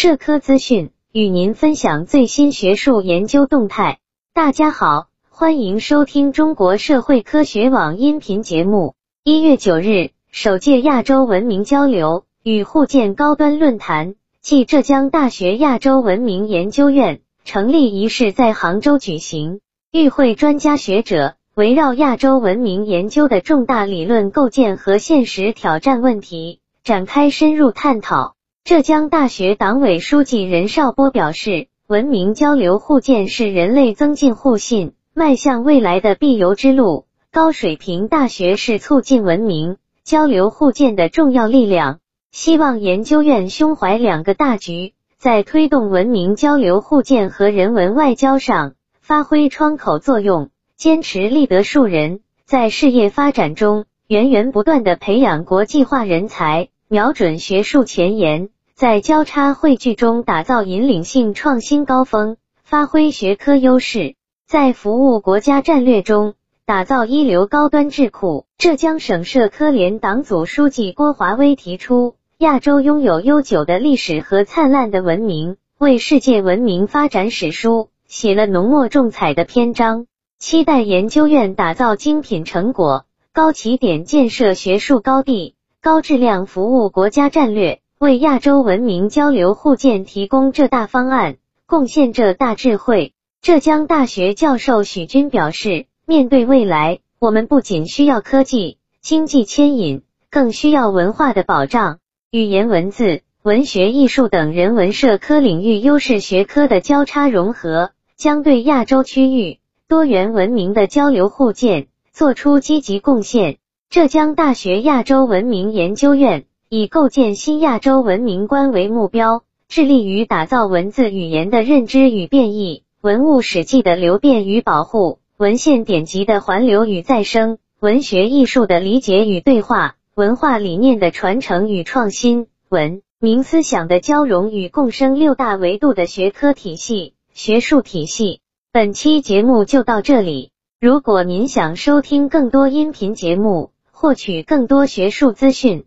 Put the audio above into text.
社科资讯，与您分享最新学术研究动态。大家好，欢迎收听中国社会科学网音频节目。一月九日，首届亚洲文明交流与互鉴高端论坛暨浙江大学亚洲文明研究院成立仪式在杭州举行，与会专家学者。围绕亚洲文明研究的重大理论构建和现实挑战问题展开深入探讨。浙江大学党委书记任少波表示，文明交流互鉴是人类增进互信、迈向未来的必由之路。高水平大学是促进文明交流互鉴的重要力量。希望研究院胸怀两个大局，在推动文明交流互鉴和人文外交上发挥窗口作用。坚持立德树人，在事业发展中源源不断的培养国际化人才，瞄准学术前沿，在交叉汇聚中打造引领性创新高峰，发挥学科优势，在服务国家战略中打造一流高端智库。浙江省社科联党组书记郭华威提出，亚洲拥有悠久的历史和灿烂的文明，为世界文明发展史书写了浓墨重彩的篇章。期待研究院打造精品成果，高起点建设学术高地，高质量服务国家战略，为亚洲文明交流互鉴提供浙大方案，贡献浙大智慧。浙江大学教授许军表示，面对未来，我们不仅需要科技、经济牵引，更需要文化的保障。语言文字、文学艺术等人文社科领域优势学科的交叉融合，将对亚洲区域。多元文明的交流互鉴做出积极贡献。浙江大学亚洲文明研究院以构建新亚洲文明观为目标，致力于打造文字语言的认知与变异、文物史迹的流变与保护、文献典籍的环流与再生、文学艺术的理解与对话、文化理念的传承与创新、文明思想的交融与共生六大维度的学科体系、学术体系。本期节目就到这里。如果您想收听更多音频节目，获取更多学术资讯，